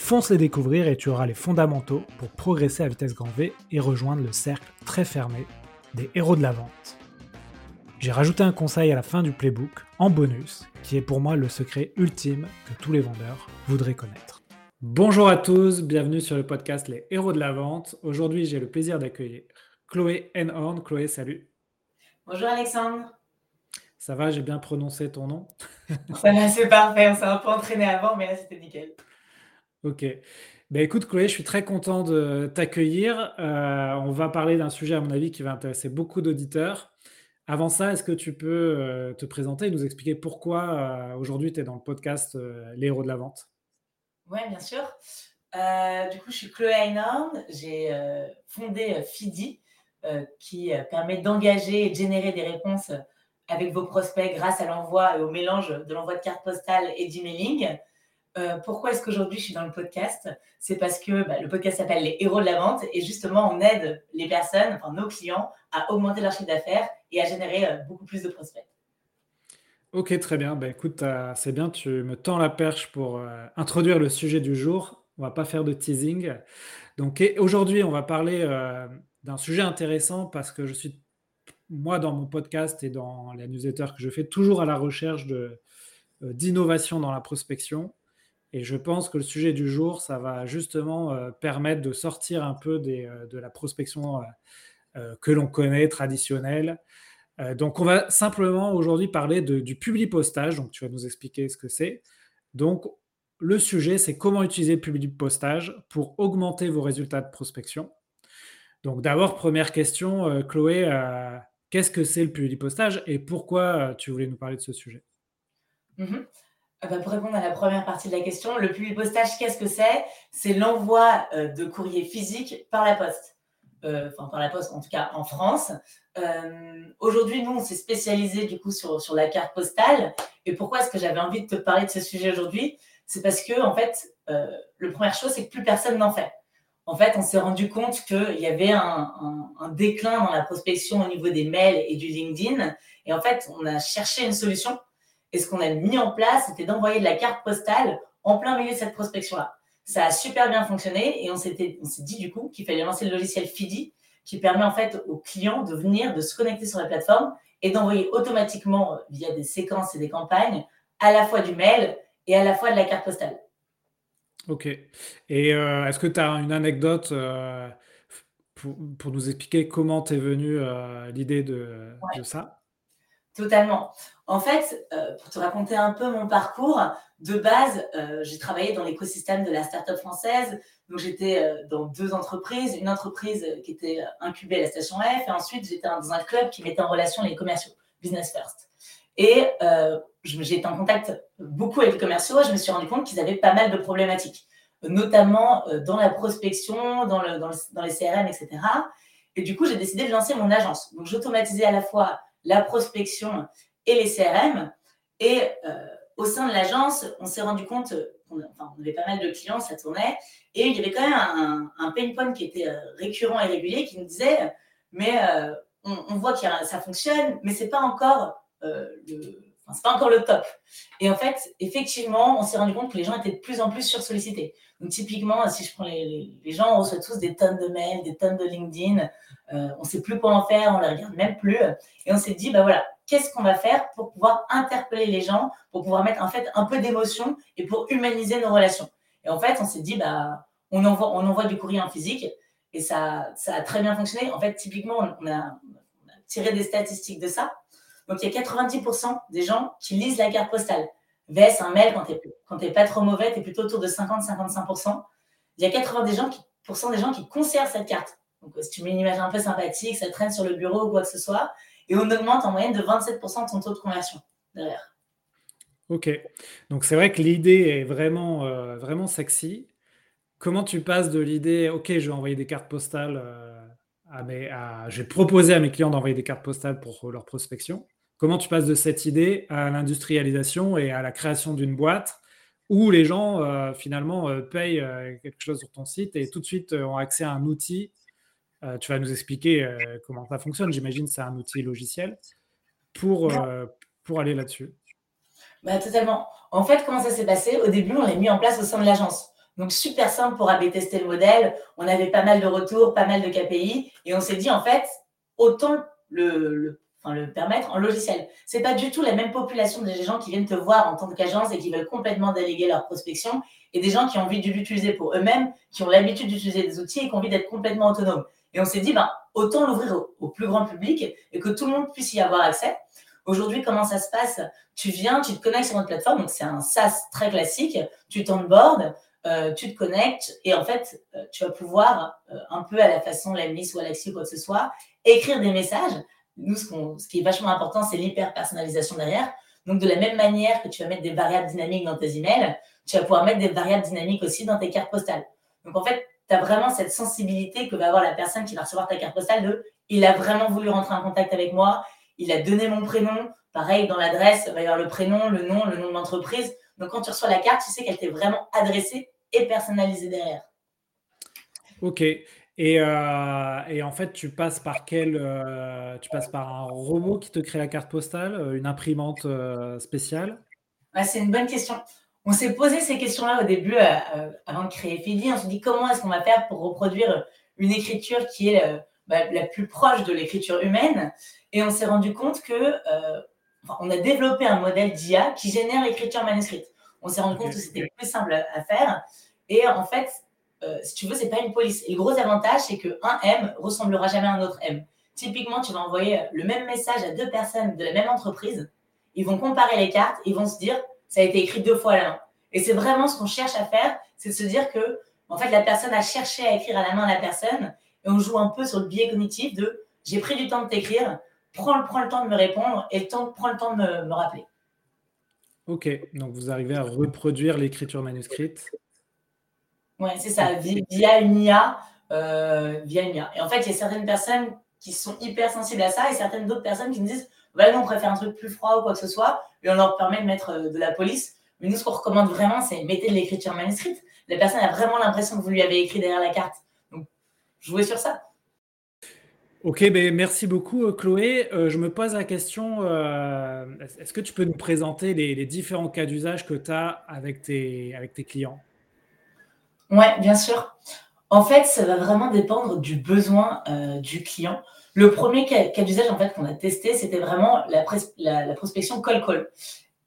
Fonce les découvrir et tu auras les fondamentaux pour progresser à vitesse grand V et rejoindre le cercle très fermé des héros de la vente. J'ai rajouté un conseil à la fin du playbook, en bonus, qui est pour moi le secret ultime que tous les vendeurs voudraient connaître. Bonjour à tous, bienvenue sur le podcast Les héros de la vente. Aujourd'hui, j'ai le plaisir d'accueillir Chloé Enhorn. Chloé, salut. Bonjour Alexandre. Ça va, j'ai bien prononcé ton nom Ça va, c'est parfait. On s'est un peu entraîné avant, mais là, c'était nickel. Ok. Ben écoute, Chloé, je suis très content de t'accueillir. Euh, on va parler d'un sujet, à mon avis, qui va intéresser beaucoup d'auditeurs. Avant ça, est-ce que tu peux euh, te présenter et nous expliquer pourquoi euh, aujourd'hui tu es dans le podcast Les héros de la vente? Oui, bien sûr. du coup, je suis Chloé Einhorn. J'ai fondé FIDI, qui permet d'engager et de générer des réponses avec vos prospects grâce à l'envoi et au mélange de l'envoi de cartes postales et d'emailing. Euh, pourquoi est-ce qu'aujourd'hui je suis dans le podcast? C'est parce que bah, le podcast s'appelle Les héros de la vente et justement on aide les personnes, nos clients, à augmenter leur chiffre d'affaires et à générer euh, beaucoup plus de prospects. Ok, très bien. Bah, écoute, euh, c'est bien, tu me tends la perche pour introduire le sujet du jour. On va pas faire de teasing. Donc aujourd'hui, on va parler d'un sujet intéressant parce que je suis, moi, dans mon podcast et dans la newsletter que je fais, toujours à la recherche d'innovation dans la prospection. Et je pense que le sujet du jour, ça va justement euh, permettre de sortir un peu euh, de la prospection euh, que l'on connaît, traditionnelle. donc, on va simplement aujourd'hui parler du public postage. Donc, tu vas nous expliquer ce que c'est. Donc, le sujet, c'est comment utiliser le public postage pour augmenter vos résultats de prospection. Donc, d'abord, première question, Chloé, qu'est-ce que c'est le public postage et pourquoi tu voulais nous parler de ce sujet? Mm-hmm. Ah bah, pour répondre à la première partie de la question, le public postage, qu'est-ce que c'est? C'est l'envoi euh, de courrier physique par la poste. Euh, enfin, par la poste, en tout cas en France. Euh, aujourd'hui, nous, on s'est spécialisé du coup sur, sur la carte postale. Et pourquoi est-ce que j'avais envie de te parler de ce sujet aujourd'hui? C'est parce que, en fait, la première chose, c'est que plus personne n'en fait. En fait, on s'est rendu compte qu'il y avait un, un déclin dans la prospection au niveau des mails et du LinkedIn. Et en fait, on a cherché une solution et ce qu'on a mis en place, c'était d'envoyer de la carte postale en plein milieu de cette prospection-là. Ça a super bien fonctionné et on s'est dit du coup qu'il fallait lancer le logiciel FIDI qui permet en fait aux clients de venir, de se connecter sur la plateforme et d'envoyer automatiquement via des séquences et des campagnes à la fois du mail et à la fois de la carte postale. Ok. Et euh, est-ce que tu as une anecdote euh, pour, nous expliquer comment t'es venu euh, l'idée de, de ça? Totalement. En fait, euh, pour te raconter un peu mon parcours, de base, euh, j'ai travaillé dans l'écosystème de la start-up française. Donc, j'étais euh, dans deux entreprises. Une entreprise qui était incubée à la station F. Et ensuite, j'étais dans un club qui mettait en relation les commerciaux, Business First. Et j'ai été en contact beaucoup avec les commerciaux. Je me suis rendu compte qu'ils avaient pas mal de problématiques, notamment dans la prospection, dans, dans les CRM, etc. Et du coup, j'ai décidé de lancer mon agence. Donc, j'automatisais à la fois la prospection et les CRM. Et euh, au sein de l'agence, on s'est rendu compte, on, enfin, on avait pas mal de clients, ça tournait, et il y avait quand même un, pain point qui était euh, récurrent et régulier qui nous disait, mais euh, on, voit que ça fonctionne, mais c'est pas encore le c'est pas encore le top. Et en fait, effectivement, on s'est rendu compte que les gens étaient de plus en plus sursollicités. Donc, typiquement, si je prends les, gens, on reçoit tous des tonnes de mails, des tonnes de LinkedIn. Euh, on ne sait plus quoi en faire, on ne les regarde même plus. Et on s'est dit, bah voilà, qu'est-ce qu'on va faire pour pouvoir interpeller les gens, pour pouvoir mettre en fait un peu d'émotion et pour humaniser nos relations. Et en fait, on s'est dit, bah, on envoie, on envoie du courrier en physique et ça, ça a très bien fonctionné. En fait, typiquement, on a tiré des statistiques de ça. Donc, il y a 90% des gens qui lisent la carte postale. VS, un mail, quand tu n'es pas trop mauvais, tu es plutôt autour de 50-55%. Il y a 80% des gens, qui, conservent cette carte. Donc, si tu mets une image un peu sympathique, ça traîne sur le bureau ou quoi que ce soit. Et on augmente en moyenne de 27% ton taux de conversion derrière. Ok. Donc, c'est vrai que l'idée est vraiment, euh, vraiment sexy. Comment tu passes de l'idée, OK, je vais envoyer des cartes postales euh, à mes, j'ai proposé à mes clients d'envoyer des cartes postales pour leur prospection. Comment tu passes de cette idée à l'industrialisation et à la création d'une boîte où les gens euh, finalement euh, payent euh, quelque chose sur ton site et tout de suite ont accès à un outil. tu vas nous expliquer comment ça fonctionne. J'imagine que c'est un outil logiciel pour, pour aller là-dessus. Bah, totalement. En fait, comment ça s'est passé? Au début, on l'a mis en place au sein de l'agence. Donc, super simple pour AB tester le modèle. On avait pas mal de retours, pas mal de KPI. Et on s'est dit, en fait, autant le, le, permettre en logiciel. Ce n'est pas du tout la même population des gens qui viennent te voir en tant qu'agence et qui veulent complètement déléguer leur prospection et des gens qui ont envie de l'utiliser pour eux-mêmes, qui ont l'habitude d'utiliser des outils et qui ont envie d'être complètement autonomes. Et on s'est dit, ben, autant l'ouvrir au, au, plus grand public et que tout le monde puisse y avoir accès. Aujourd'hui, comment ça se passe? Tu viens, tu te connectes sur notre plateforme, donc c'est un SaaS très classique, tu t'onboardes, euh, tu te connectes et en fait, euh, tu vas pouvoir, euh, un peu à la façon Lemnis ou Alexis ou quoi que ce soit, écrire des messages. Nous, ce, qui est vachement important, c'est l'hyper-personnalisation derrière. Donc, de la même manière que tu vas mettre des variables dynamiques dans tes emails, tu vas pouvoir mettre des variables dynamiques aussi dans tes cartes postales. Donc, en fait, tu as vraiment cette sensibilité que va avoir la personne qui va recevoir ta carte postale de il a vraiment voulu rentrer en contact avec moi, il a donné mon prénom. Pareil, dans l'adresse, il va y avoir le prénom, le nom, le nom de l'entreprise. Donc, quand tu reçois la carte, tu sais qu'elle t'est vraiment adressée et personnalisée derrière. Ok. Et, euh, et en fait, tu passes par quel euh, Tu passes par un robot qui te crée la carte postale, euh, une imprimante spéciale? C'est une bonne question. On s'est posé ces questions-là au début, avant de créer Fidi. On s'est dit comment est-ce qu'on va faire pour reproduire une écriture qui est bah, la plus proche de l'écriture humaine? Et on s'est rendu compte que on a développé un modèle d'IA qui génère l'écriture manuscrite on s'est rendu compte que c'était plus simple à faire. Et en fait, euh, si tu veux, c'est pas une police. Et le gros avantage, c'est qu'un M ressemblera jamais à un autre M. Typiquement, tu vas envoyer le même message à deux personnes de la même entreprise. Ils vont comparer les cartes, ils vont se dire, ça a été écrit deux fois à la main. Et c'est vraiment ce qu'on cherche à faire, c'est de se dire que, en fait, la personne a cherché à écrire à la main la personne, et on joue un peu sur le biais cognitif de, j'ai pris du temps de t'écrire, prends, prends, le temps de me répondre, et le temps, prends le temps de me rappeler. Ok, donc vous arrivez à reproduire l'écriture manuscrite. Oui, c'est ça, via une IA. Euh, via une IA. Et en fait, il y a certaines personnes qui sont hyper sensibles à ça et certaines d'autres personnes qui nous disent bah, nous, on préfère un truc plus froid ou quoi que ce soit, et on leur permet de mettre euh, de la police. Mais nous, ce qu'on recommande vraiment, c'est mettez de l'écriture manuscrite. La personne a vraiment l'impression que vous lui avez écrit derrière la carte. Donc, jouez sur ça. Ok, ben merci beaucoup euh, Chloé. Euh, je me pose la question, euh, est-ce que tu peux nous présenter les, différents cas d'usage que tu as avec tes, avec tes clients? Oui, bien sûr. En fait, ça va vraiment dépendre du besoin du client. Le premier cas, d'usage en fait, qu'on a testé, c'était vraiment la, prospection call-call.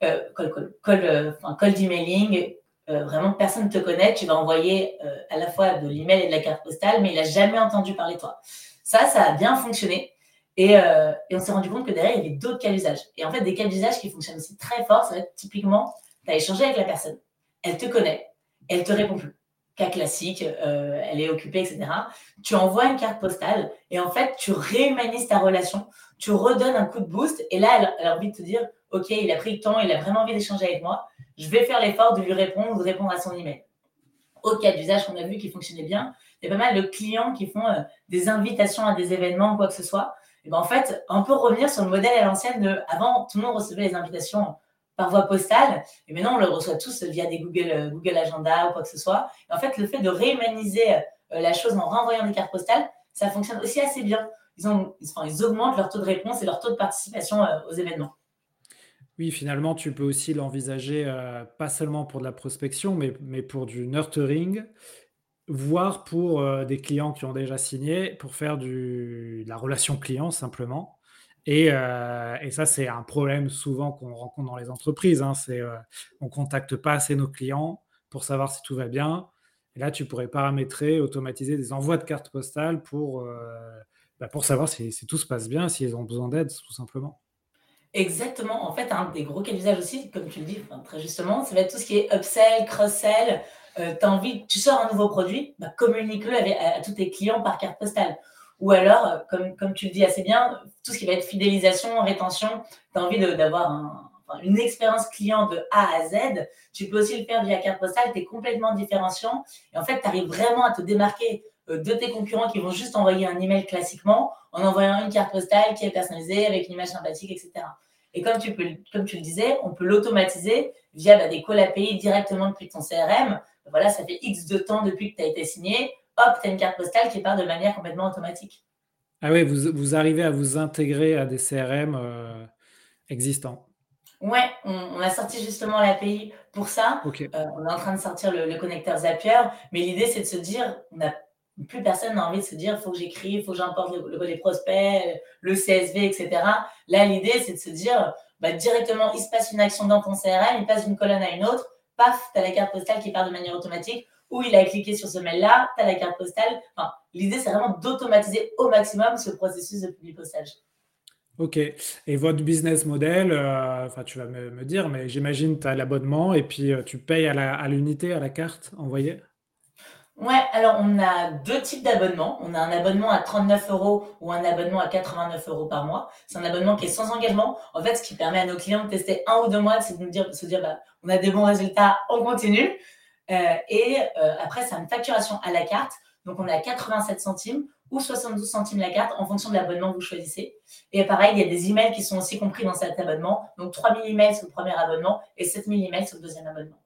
call-call, call, enfin, call d'emailing. vraiment, personne ne te connaît. Tu vas envoyer à la fois de l'email et de la carte postale, mais il n'a jamais entendu parler de toi. Ça, ça a bien fonctionné. Euh, et, on s'est rendu compte que derrière, il y avait d'autres cas d'usage. Et en fait, des cas d'usage qui fonctionnent aussi très fort, ça va être typiquement, tu as échangé avec la personne, elle te connaît, elle te répond plus. Cas classique, euh, elle est occupée, etc. Tu envoies une carte postale et en fait, tu réhumanises ta relation, tu redonnes un coup de boost et là, elle, a envie de te dire, OK, il a pris le temps, il a vraiment envie d'échanger avec moi, je vais faire l'effort de lui répondre ou de répondre à son email. Autre cas d'usage qu'on a vu qui fonctionnait bien, il y a pas mal de clients qui font euh, des invitations à des événements, quoi que ce soit. Et ben en fait, on peut revenir sur le modèle à l'ancienne de avant, tout le monde recevait les invitations par voie postale, et maintenant on le reçoit tous via des Google, euh, Google Agenda ou quoi que ce soit. En fait, le fait de réhumaniser euh, la chose en renvoyant des cartes postales, ça fonctionne aussi assez bien. Ils, ont, ils, augmentent leur taux de réponse et leur taux de participation aux événements. Oui, finalement, tu peux aussi l'envisager pas seulement pour de la prospection, mais, mais pour du nurturing voire pour euh, des clients qui ont déjà signé, pour faire du, de la relation client simplement. Et, euh, et ça, c'est un problème souvent qu'on rencontre dans les entreprises. Hein, c'est euh, on contacte pas assez nos clients pour savoir si tout va bien. Et là, tu pourrais paramétrer, automatiser des envois de cartes postales pour, bah, pour savoir si, si, tout se passe bien, s'ils ont besoin d'aide, tout simplement. Exactement. En fait, un des gros cas d'usage aussi, comme tu le dis très justement, ça va être tout ce qui est upsell, cross-sell, euh, envie, tu sors un nouveau produit, bah, communique-le à, tous tes clients par carte postale. Ou alors, euh, comme, comme tu le dis assez bien, tout ce qui va être fidélisation, rétention, tu as envie d'avoir une expérience client de A à Z, tu peux aussi le faire via carte postale, tu es complètement différenciant. Et en fait, tu arrives vraiment à te démarquer de tes concurrents qui vont juste envoyer un email classiquement en envoyant une carte postale qui est personnalisée avec une image sympathique, etc. Et comme tu, peux, comme tu le disais, on peut l'automatiser via bah, des calls API directement depuis ton CRM. Voilà, ça fait X de temps depuis que tu as été signé. Hop, tu as une carte postale qui part de manière complètement automatique. Ah oui, vous, vous arrivez à vous intégrer à des CRM euh, existants. Ouais, on, a sorti justement l'API pour ça. Euh, on est en train de sortir le, connecteur Zapier, mais l'idée c'est de se dire, on a, plus personne n'a envie de se dire, il faut que j'écris, il faut que j'importe les prospects, le CSV, etc. Là, l'idée c'est de se dire, bah, directement, il se passe une action dans ton CRM, il passe d'une colonne à une autre, paf, tu as la carte postale qui part de manière automatique ou il a cliqué sur ce mail-là, tu as la carte postale. Enfin, L'idée, c'est vraiment d'automatiser au maximum ce processus de publipostage. Ok. Et votre business model, euh, tu vas me, dire, mais j'imagine tu as l'abonnement et puis euh, tu payes à l'unité, à, la carte envoyée? Ouais, alors on a deux types d'abonnements. On a un abonnement à 39 euros ou un abonnement à 89 euros par mois. C'est un abonnement qui est sans engagement. En fait, ce qui permet à nos clients de tester un ou deux mois, c'est de nous dire, de se dire, bah, on a des bons résultats, on continue. Euh, et euh, après, c'est une facturation à la carte. Donc, on a 87 centimes ou 72 centimes la carte en fonction de l'abonnement que vous choisissez. Et pareil, il y a des emails qui sont aussi compris dans cet abonnement. Donc, 3000 emails sur le premier abonnement et 7000 emails sur le deuxième abonnement.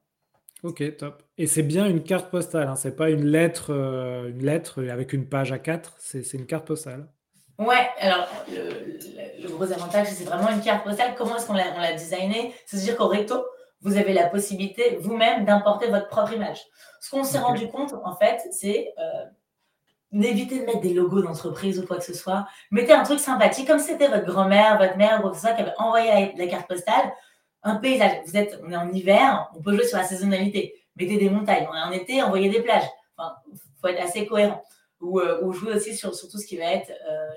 Ok, top. Et c'est bien une carte postale, hein. c'est pas une lettre, euh, une lettre avec une page à 4, c'est une carte postale. Ouais, alors le, gros avantage, c'est vraiment une carte postale. Comment est-ce qu'on l'a designé C'est-à-dire qu'au recto, vous avez la possibilité vous-même d'importer votre propre image. Ce qu'on s'est rendu compte, en fait, c'est euh, d'éviter de mettre des logos d'entreprise ou quoi que ce soit. Mettez un truc sympathique, comme c'était votre grand-mère, votre mère ou quoi que ce soit qui avait envoyé la, carte postale. Un paysage. Vous êtes, on est en hiver, on peut jouer sur la saisonnalité. Mettez des montagnes. On est en été, envoyez des plages. Enfin, faut être assez cohérent. Ou, euh, jouer aussi sur, sur, tout ce qui va être euh,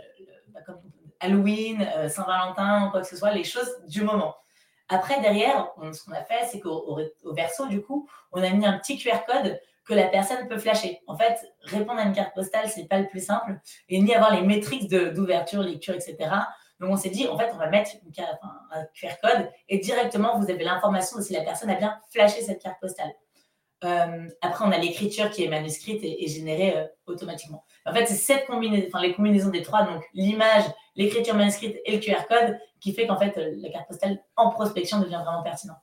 bah, comme Halloween, euh, Saint-Valentin, quoi que ce soit, les choses du moment. Après, derrière, ce qu'on a fait, c'est qu'au au verso, du coup, on a mis un petit QR code que la personne peut flasher. En fait, répondre à une carte postale, c'est pas le plus simple, et ni avoir les métriques d'ouverture, lecture, etc. Donc, on s'est dit, en fait, on va mettre un QR code et directement, vous avez l'information de si la personne a bien flashé cette carte postale. Euh, après, on a l'écriture qui est manuscrite et, générée euh, automatiquement. En fait, c'est cette combinaison, enfin, les combinaisons des trois, donc l'image, l'écriture manuscrite et le QR code, qui fait qu'en fait, euh, la carte postale en prospection devient vraiment pertinent.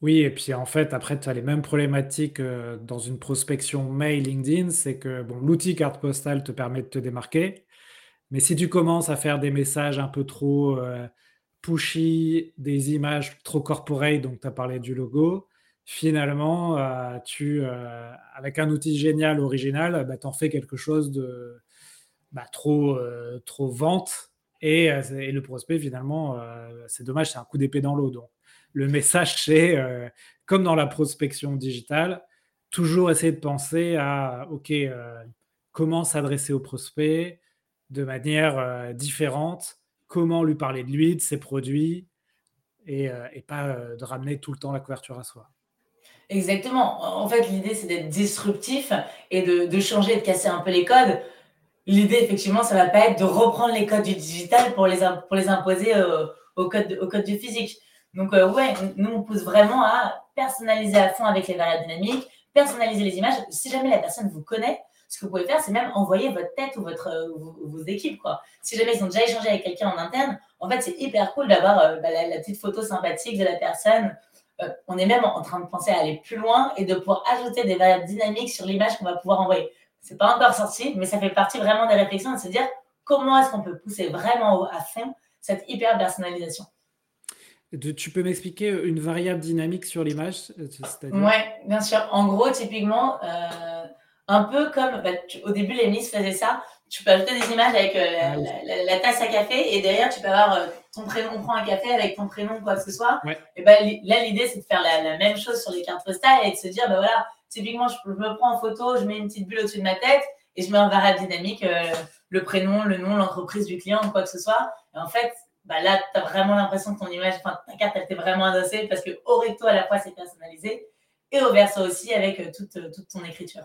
Oui, et puis en fait, après, tu as les mêmes problématiques dans une prospection mail LinkedIn, c'est que bon, l'outil carte postale te permet de te démarquer, mais si tu commences à faire des messages un peu trop pushy, des images trop corporate, donc tu as parlé du logo, finalement, euh, tu, euh, avec un outil génial, original, bah, tu en fais quelque chose de bah, trop, euh, trop vente. Et, le prospect, finalement, c'est dommage, c'est un coup d'épée dans l'eau. Donc, le message, c'est comme dans la prospection digitale, toujours essayer de penser à, OK, comment s'adresser au prospect de manière différente, comment lui parler de lui, de ses produits, et, et pas de ramener tout le temps la couverture à soi. Exactement. En fait, l'idée, c'est d'être disruptif et de, changer, de casser un peu les codes. L'idée, effectivement, ça ne va pas être de reprendre les codes du digital pour les, imposer euh, au, code, du physique. Donc, euh, ouais, nous, on pousse vraiment à personnaliser à fond avec les variables dynamiques, personnaliser les images. Si jamais la personne vous connaît, ce que vous pouvez faire, c'est même envoyer votre tête ou votre, vos, équipes. Quoi. Si jamais ils ont déjà échangé avec quelqu'un en interne, en fait, c'est hyper cool d'avoir euh, bah, la, petite photo sympathique de la personne euh, on est même en train de penser à aller plus loin et de pouvoir ajouter des variables dynamiques sur l'image qu'on va pouvoir envoyer. C'est pas encore sorti, mais ça fait partie vraiment des réflexions de se dire comment est-ce qu'on peut pousser vraiment à fond cette hyper personnalisation. Tu peux m'expliquer une variable dynamique sur l'image euh, Oui, bien sûr. En gros, typiquement, euh, un peu comme bah, au début, les Miss faisaient ça tu peux ajouter des images avec euh, ah la, tasse à café et derrière tu peux avoir euh, ton prénom, on prend un café avec ton prénom, quoi que ce soit. Et ben là, l'idée c'est de faire la, même chose sur les cartes postales et de se dire, ben voilà, typiquement, je, me prends en photo, je mets une petite bulle au-dessus de ma tête et je mets en variable dynamique euh, le prénom, le nom, l'entreprise du client, quoi que ce soit. Et en fait, bah là, tu as vraiment l'impression que ton image, enfin, ta carte, elle était vraiment adossée parce que au recto, à la fois, c'est personnalisé et au verso aussi avec toute, toute ton écriture.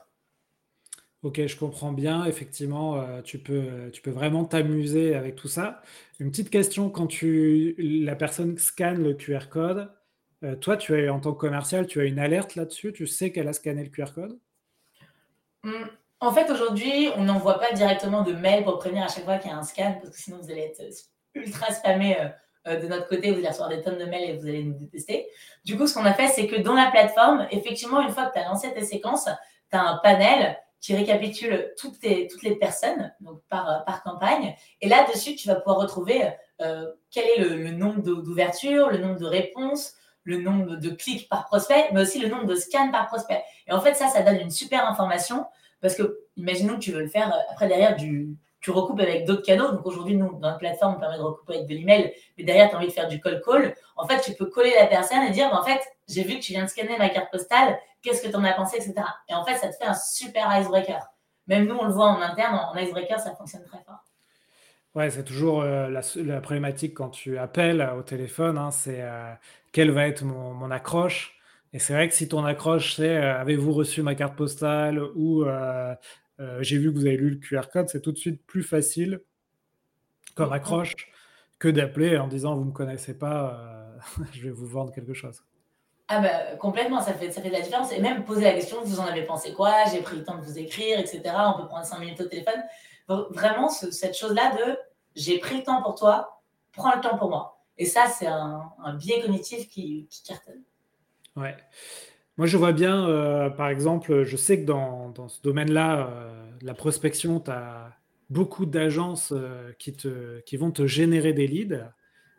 Ok, je comprends bien. Effectivement, euh, tu peux, tu peux vraiment t'amuser avec tout ça. Une petite question, quand tu, la personne scanne le QR code, euh, toi, tu es en tant que commercial, tu as une alerte là-dessus, tu sais qu'elle a scanné le QR code? Mmh. En fait, aujourd'hui, on n'envoie pas directement de mail pour prévenir à chaque fois qu'il y a un scan, parce que sinon vous allez être ultra spammé euh, euh, de notre côté, vous allez recevoir des tonnes de mails et vous allez nous détester. Du coup, ce qu'on a fait, c'est que dans la plateforme, effectivement, une fois que tu as lancé tes séquences, tu as un panel qui récapitule toutes, les personnes donc par, euh, par campagne. Et là-dessus, tu vas pouvoir retrouver quel est le, nombre d'ouvertures, le nombre de réponses, le nombre de clics par prospect, mais aussi le nombre de scans par prospect. Et en fait, ça, ça donne une super information parce que, imaginons que tu veux le faire après derrière du, tu recoupes avec d'autres canaux. Donc aujourd'hui, nous, dans la plateforme, on permet de recouper avec de l'email, mais derrière, tu as envie de faire du call call. En fait, tu peux coller la personne et dire, en fait, j'ai vu que tu viens de scanner ma carte postale, qu'est-ce que tu en as pensé, etc. Et en fait, ça te fait un super icebreaker. Même nous, on le voit en interne, en icebreaker, ça fonctionne très fort. Ouais, c'est toujours euh, la, problématique quand tu appelles au téléphone, hein, c'est euh, quelle va être mon, accroche. Et c'est vrai que si ton accroche, c'est euh, avez-vous reçu ma carte postale? ou euh, j'ai vu que vous avez lu le QR code, c'est tout de suite plus facile comme accroche que d'appeler en disant vous ne me connaissez pas, euh, je vais vous vendre quelque chose. Ah bah complètement, ça fait, ça fait de la différence. Et même poser la question, vous en avez pensé quoi? J'ai pris le temps de vous écrire, etc. On peut prendre 5 minutes au téléphone. vraiment, cette chose-là de j'ai pris le temps pour toi, prends le temps pour moi. Et ça, c'est un, biais cognitif qui, qui cartonne. Ouais. Moi, je vois bien, euh, par exemple, je sais que dans, ce domaine-là, euh, la prospection, tu as beaucoup d'agences euh, qui, qui vont te générer des leads.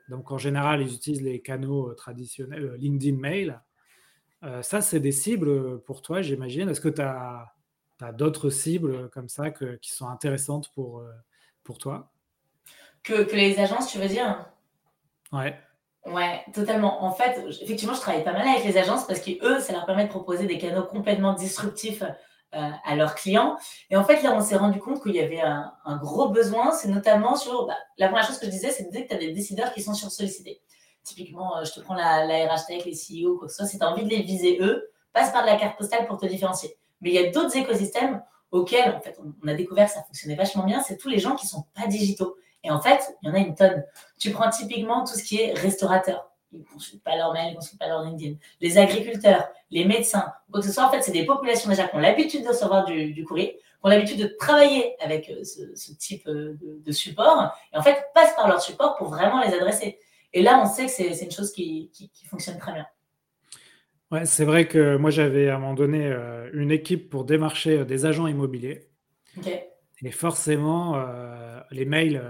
Donc, en général, ils utilisent les canaux traditionnels, LinkedIn Mail. ça, c'est des cibles pour toi, j'imagine. Est-ce que tu as, d'autres cibles comme ça qui sont intéressantes pour, pour toi? Que, que les agences, tu veux dire? Ouais. Ouais, totalement. En fait, effectivement, je travaille pas mal avec les agences parce qu'eux, ça leur permet de proposer des canaux complètement disruptifs euh, à leurs clients. Et en fait, là, on s'est rendu compte qu'il y avait un, gros besoin. C'est notamment sur. Bah, la première chose que je disais, c'est que tu as des décideurs qui sont sursollicités. Typiquement, euh, je te prends la, la RH Tech, les CEO, quoi que ce soit. Si tu as envie de les viser, eux, passe par de la carte postale pour te différencier. Mais il y a d'autres écosystèmes auxquels, en fait, on, a découvert que ça fonctionnait vachement bien. C'est tous les gens qui sont pas digitaux. Et en fait, il y en a une tonne. Tu prends typiquement tout ce qui est restaurateur. Ils ne consultent pas leur mail, ils ne consultent pas leur LinkedIn. Les agriculteurs, les médecins, quoi que ce soit, en fait, c'est des populations déjà qui ont l'habitude de recevoir du, courrier, qui ont l'habitude de travailler avec euh, ce, type euh, de, support, et en fait, passent par leur support pour vraiment les adresser. Et là, on sait que c'est une chose qui, fonctionne très bien. Ouais, c'est vrai que moi, j'avais à un moment donné euh, une équipe pour démarcher des agents immobiliers. Et forcément, les mails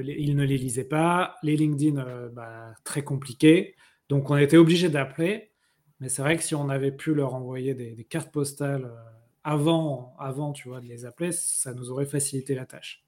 il ne les lisait pas. Les LinkedIn, euh, bah, très compliqué. Donc, on était obligé d'appeler. Mais c'est vrai que si on avait pu leur envoyer des, cartes postales euh, avant, avant, tu vois, de les appeler, ça nous aurait facilité la tâche.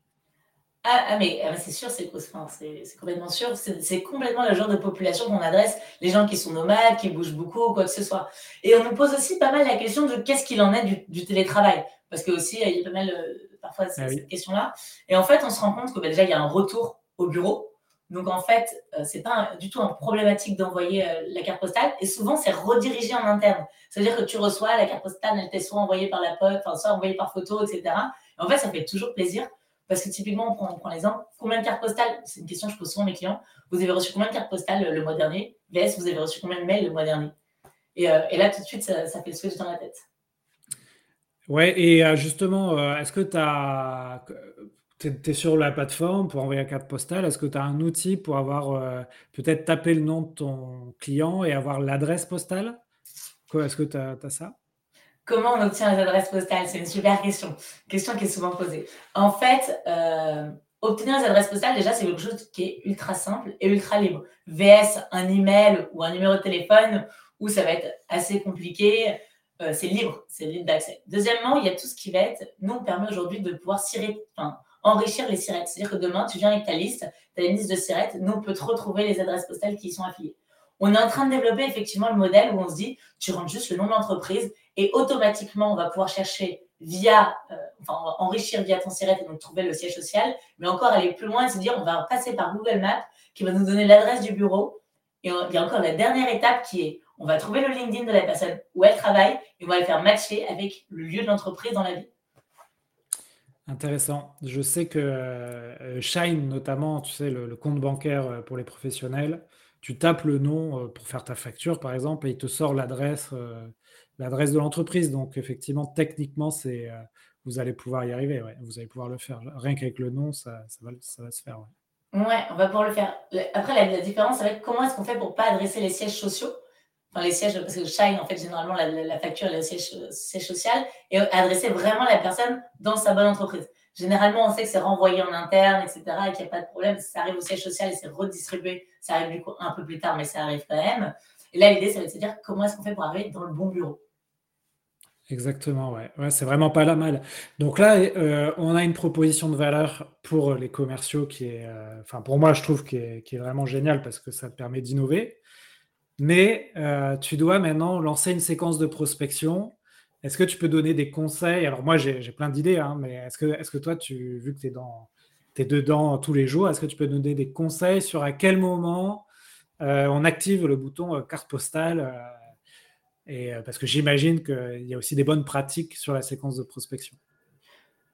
Ah, ah mais ah, c'est sûr, c'est complètement sûr. C'est complètement le genre de population qu'on adresse, les gens qui sont nomades, qui bougent beaucoup, quoi que ce soit. Et on nous pose aussi pas mal la question de qu'est-ce qu'il en est du, télétravail. Parce que aussi, il y a pas mal euh, parfois ah cette question-là. Et en fait, on se rend compte que bah, déjà, il y a un retour au bureau. Donc, en fait, ce euh, c'est pas du tout un problématique d'envoyer euh, la carte postale. Et souvent, c'est redirigé en interne. C'est-à-dire que tu reçois la carte postale, elle t'est soit envoyée par la poste, enfin, soit envoyée par photo, etc. Et en fait, ça fait toujours plaisir. Parce que typiquement, on prend, on prend l'exemple, combien de cartes postales? C'est une question que je pose souvent à mes clients. Vous avez reçu combien de cartes postales le, mois dernier? VS, vous avez reçu combien de mails le mois dernier? Et, euh, et, là, tout de suite, ça, ça fait le switch dans la tête. Ouais, et euh, justement, euh, est-ce que tu as. Es, sur la plateforme pour envoyer la carte postale? Est-ce que tu as un outil pour avoir euh, peut-être taper le nom de ton client et avoir l'adresse postale? Est-ce que tu as, ça? Comment on obtient les adresses postales? C'est une super question. Question qui est souvent posée. En fait, obtenir les adresses postales, déjà, c'est quelque chose qui est ultra simple et ultra libre. VS, un email ou un numéro de téléphone, où ça va être assez compliqué. Euh, c'est libre, c'est libre d'accès. Deuxièmement, il y a tout ce qui va être, nous, on permet aujourd'hui de pouvoir enrichir les sirettes. C'est-à-dire que demain, tu viens avec ta liste, tu as une liste de sirettes, nous, on peut te retrouver les adresses postales qui y sont affiliées. On est en train de développer effectivement le modèle où on se dit, tu rentres juste le nom de l'entreprise et automatiquement, on va pouvoir chercher via, euh, enfin, enrichir via ton sirette et donc trouver le siège social, mais encore aller plus loin et se dire, on va passer par Google Maps qui va nous donner l'adresse du bureau. Et il y a encore la dernière étape qui est, on va trouver le LinkedIn de la personne où elle travaille et on va le faire matcher avec le lieu de l'entreprise dans la vie. Intéressant. Je sais que euh, Shine, notamment, tu sais, le, compte bancaire euh, pour les professionnels, tu tapes le nom euh, pour faire ta facture, par exemple, et il te sort l'adresse l'adresse de l'entreprise. Donc, effectivement, techniquement, c'est vous allez pouvoir y arriver. Ouais. Vous allez pouvoir le faire. Rien qu'avec le nom, ça, ça, va, ça va se faire. Ouais. on va pouvoir le faire. Après, la, différence, avec comment est-ce qu'on fait pour pas adresser les sièges sociaux? Enfin, les sièges, parce que Shine, en fait, généralement, la, facture est au siège, siège social, et adresser vraiment la personne dans sa bonne entreprise. Généralement, on sait que c'est renvoyé en interne, etc., et qu'il n'y a pas de problème. Ça arrive au siège social et c'est redistribué. Ça arrive du coup un peu plus tard, mais ça arrive quand même. Et là, l'idée, ça va être de se dire comment est-ce qu'on fait pour arriver dans le bon bureau? Exactement, ouais. ouais c'est vraiment pas la mal. Donc là, euh, on a une proposition de valeur pour les commerciaux qui est, euh, enfin pour moi, je trouve qui est, qui est vraiment génial parce que ça permet d'innover. Mais euh, tu dois maintenant lancer une séquence de prospection est-ce que tu peux donner des conseils? Alors moi, j'ai plein d'idées, hein, mais est-ce que, est que toi, tu, vu que tu es, dedans tous les jours, est-ce que tu peux donner des conseils sur à quel moment euh, on active le bouton euh, carte postale et, Parce que j'imagine qu'il y a aussi des bonnes pratiques sur la séquence de prospection.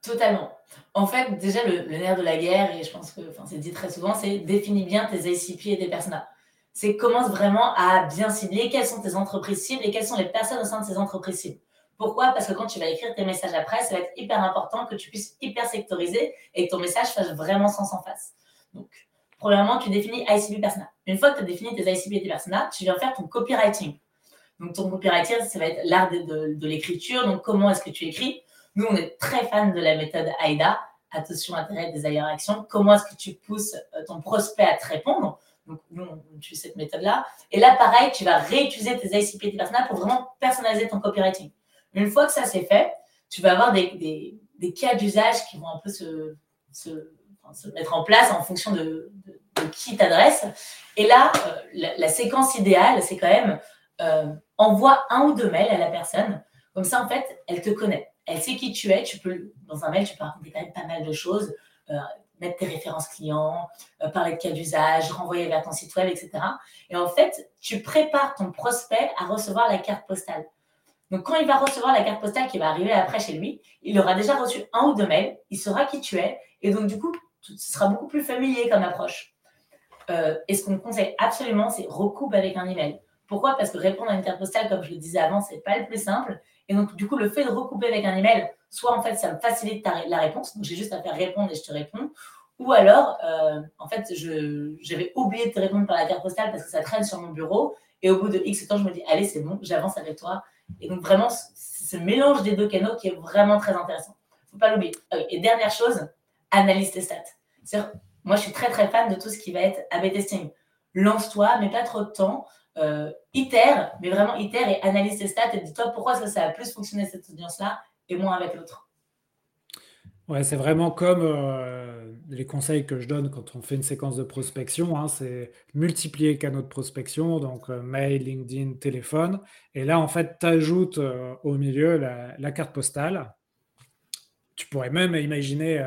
Totalement. En fait, déjà, le, nerf de la guerre, et je pense que c'est dit très souvent, c'est définis bien tes ICP et tes personas. C'est commence vraiment à bien cibler quelles sont tes entreprises cibles et quelles sont les personnes au sein de ces entreprises cibles. Pourquoi? Parce que quand tu vas écrire tes messages après, ça va être hyper important que tu puisses hyper sectoriser et que ton message fasse vraiment sens en face. Donc, premièrement, tu définis ICP persona. Une fois que tu as défini tes ICP et tes personas, tu viens faire ton copywriting. Donc, ton copywriting, ça va être l'art de, l'écriture. Donc, comment est-ce que tu écris? Nous, on est très fans de la méthode AIDA. Attention, intérêt, désir, action. Comment est-ce que tu pousses euh, ton prospect à te répondre? Donc, nous, on utilise cette méthode-là. Et là, pareil, tu vas réutiliser tes ICP et tes personas pour vraiment personnaliser ton copywriting. Une fois que ça c'est fait, tu vas avoir des, des, cas d'usage qui vont un peu se, se, mettre en place en fonction de, de, qui t'adresse. Et là, euh, la, séquence idéale, c'est quand même euh, envoie un ou deux mails à la personne. Comme ça, en fait, elle te connaît. Elle sait qui tu es. Tu peux, dans un mail, tu peux raconter quand même pas mal de choses. Euh, mettre tes références clients, parler de cas d'usage, renvoyer vers ton site web, etc. Et en fait, tu prépares ton prospect à recevoir la carte postale. Donc, quand il va recevoir la carte postale qui va arriver après chez lui, il aura déjà reçu un ou deux mails, il saura qui tu es, et donc, du coup, ce sera beaucoup plus familier comme approche. Euh, et ce qu'on conseille absolument, c'est recoupe avec un email. Pourquoi? Parce que répondre à une carte postale, comme je le disais avant, c'est pas le plus simple. Et donc, du coup, le fait de recouper avec un email, soit en fait, ça me facilite la réponse, donc j'ai juste à faire répondre et je te réponds. Ou alors, euh, en fait, j'avais oublié de te répondre par la carte postale parce que ça traîne sur mon bureau. Et au bout de X temps, je me dis, allez, c'est bon, j'avance avec toi. Et donc, vraiment, ce mélange des deux canaux qui est vraiment très intéressant. Il ne faut pas l'oublier. Ah et dernière chose, analyse tes stats. Moi, je suis très, très fan de tout ce qui va être A-B testing. Lance-toi, mais pas trop de temps. Euh, itère, mais vraiment itère et analyse tes stats et dis-toi pourquoi ça, ça a plus fonctionné cette audience-là et moins avec l'autre. Ouais, c'est vraiment comme euh, les conseils que je donne quand on fait une séquence de prospection. Hein, c'est multiplier les canaux de prospection, donc euh, mail, LinkedIn, téléphone. Et là, en fait, tu ajoutes euh, au milieu la, carte postale. Tu pourrais même imaginer,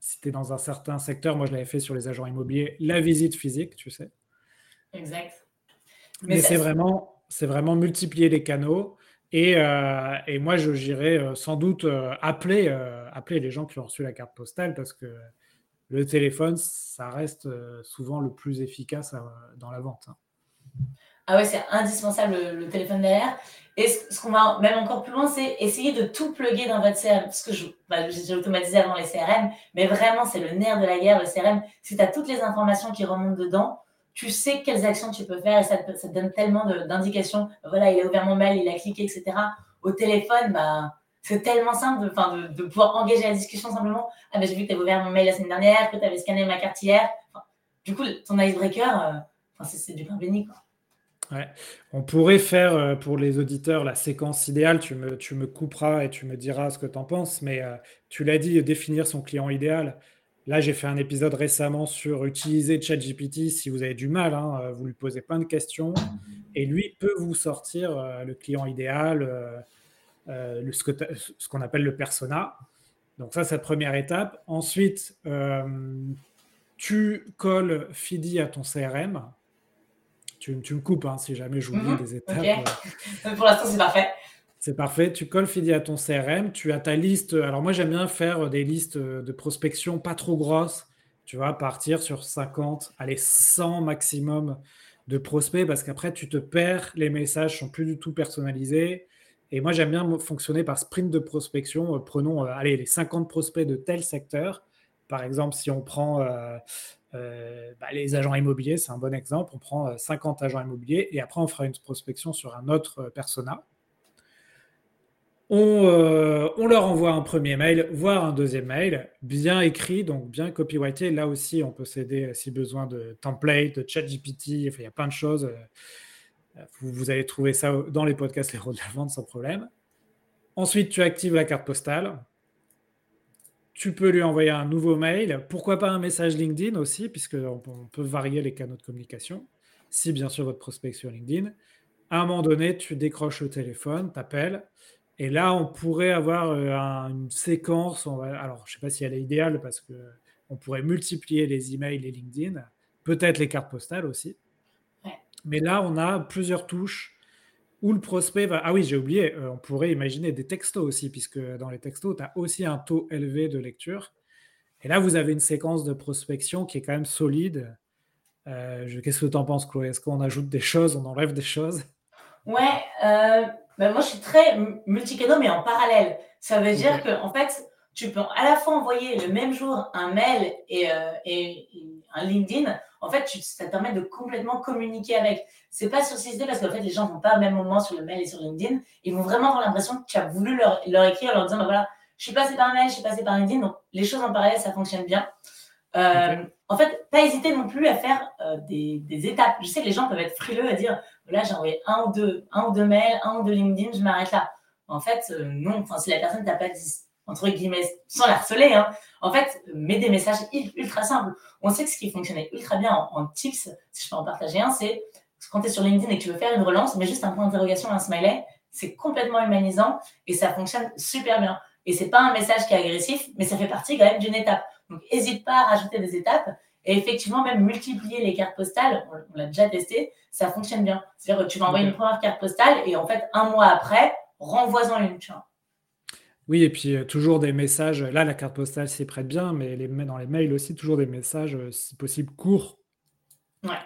si tu es dans un certain secteur, moi je l'avais fait sur les agents immobiliers, la visite physique, tu sais. Exact. Mais, c'est vraiment, c'est vraiment multiplier les canaux. Euh, et, moi, j'irai euh, sans doute euh, appeler, appeler les gens qui ont reçu la carte postale parce que le téléphone, ça reste souvent le plus efficace dans la vente. Hein. Ah ouais, c'est indispensable le, téléphone derrière. Et ce, qu'on va même encore plus loin, c'est essayer de tout plugger dans votre CRM. Parce que bah, j'ai automatisé avant les CRM, mais vraiment, c'est le nerf de la guerre, le CRM. Si tu as toutes les informations qui remontent dedans, tu sais quelles actions tu peux faire et ça te, donne tellement d'indications. Voilà, il a ouvert mon mail, il a cliqué, etc. Au téléphone, bah, c'est tellement simple de, pouvoir engager la discussion simplement. Ah, ben j'ai vu que tu avais ouvert mon mail la semaine dernière, que tu avais scanné ma carte hier. du coup, ton icebreaker, euh, c'est du pain béni. Ouais. On pourrait faire euh, pour les auditeurs la séquence idéale. Tu me, tu me couperas et tu me diras ce que tu en penses. Mais euh, tu l'as dit, définir son client idéal. Là, j'ai fait un épisode récemment sur utiliser ChatGPT si vous avez du mal. Hein, euh, vous lui posez plein de questions et lui peut vous sortir euh, le client idéal, euh, ce qu'on appelle le persona. Donc ça, c'est la première étape. Ensuite, tu colles FIDI à ton CRM. Tu, me coupes hein, si jamais j'oublie mhm. des étapes. Pour l'instant, c'est parfait. C'est parfait. Tu colles Fidi à ton CRM. Tu as ta liste. Alors, moi, j'aime bien faire des listes de prospection pas trop grosses. Tu vas partir sur 50, allez, 100 maximum de prospects parce qu'après, tu te perds. Les messages sont plus du tout personnalisés. Et moi, j'aime bien fonctionner par sprint de prospection. Prenons allez, les 50 prospects de tel secteur. Par exemple, si on prend bah, les agents immobiliers, c'est un bon exemple. On prend 50 agents immobiliers et après, on fera une prospection sur un autre persona. Euh, on, leur envoie un premier mail, voire un deuxième mail, bien écrit, donc bien copyrighté. Là aussi, on peut s'aider si besoin de template, de chat GPT, il y a plein de choses. Euh, vous, allez trouver ça dans les podcasts Les de la vente sans problème. Ensuite, tu actives la carte postale. Tu peux lui envoyer un nouveau mail. Pourquoi pas un message LinkedIn aussi, puisqu'on on peut varier les canaux de communication, si bien sûr votre prospect sur LinkedIn. À un moment donné, tu décroches le téléphone, t'appelles et là, on pourrait avoir euh, une séquence. alors, je ne sais pas si elle est idéale parce que on pourrait multiplier les emails et LinkedIn, peut-être les cartes postales aussi. Mais là, on a plusieurs touches où le prospect va. Ah oui, j'ai oublié, euh, on pourrait imaginer des textos aussi, puisque dans les textos, tu as aussi un taux élevé de lecture. Et là, vous avez une séquence de prospection qui est quand même solide. Euh, Qu'est-ce que tu en penses, Chloé? Est-ce qu'on ajoute des choses, on enlève des choses? Ouais, euh, ben, moi, je suis très multicanal, mais en parallèle. Ça veut dire que, en fait, tu peux à la fois envoyer le même jour un mail et, euh, et, un LinkedIn. En fait, ça te permet de complètement communiquer avec. C'est pas sur idées parce qu'en fait, les gens vont pas au même moment sur le mail et sur LinkedIn. Ils vont vraiment avoir l'impression que tu as voulu leur, leur écrire, leur disant, ben voilà, je suis passé par mail, je suis passé par LinkedIn. Donc, les choses en parallèle, ça fonctionne bien. Euh, en fait, pas hésiter non plus à faire euh, des, des, étapes. Je sais que les gens peuvent être frileux à dire là, j'ai envoyé un ou deux, un ou deux mails, un ou deux LinkedIn, je m'arrête là. En fait, euh, non. Enfin, si la personne t'a pas dit, entre guillemets, sans la harceler, hein, en fait, mets des messages ultra simples. On sait que ce qui fonctionnait ultra bien en, tips, si je peux en partager un, c'est quand tu es sur LinkedIn et que tu veux faire une relance, mais juste un point d'interrogation, un smiley, c'est complètement humanisant et ça fonctionne super bien. Et c'est pas un message qui est agressif, mais ça fait partie quand même d'une étape. Donc, n'hésite pas à rajouter des étapes. Et effectivement, même multiplier les cartes postales, on, l'a déjà testé, ça fonctionne bien. C'est-à-dire que tu vas envoyer une première carte postale et en fait, un mois après, renvoie-en une. Oui, et puis euh, toujours des messages. Là, la carte postale s'y prête bien, mais les, dans les mails aussi, toujours des messages, euh, si possible, courts.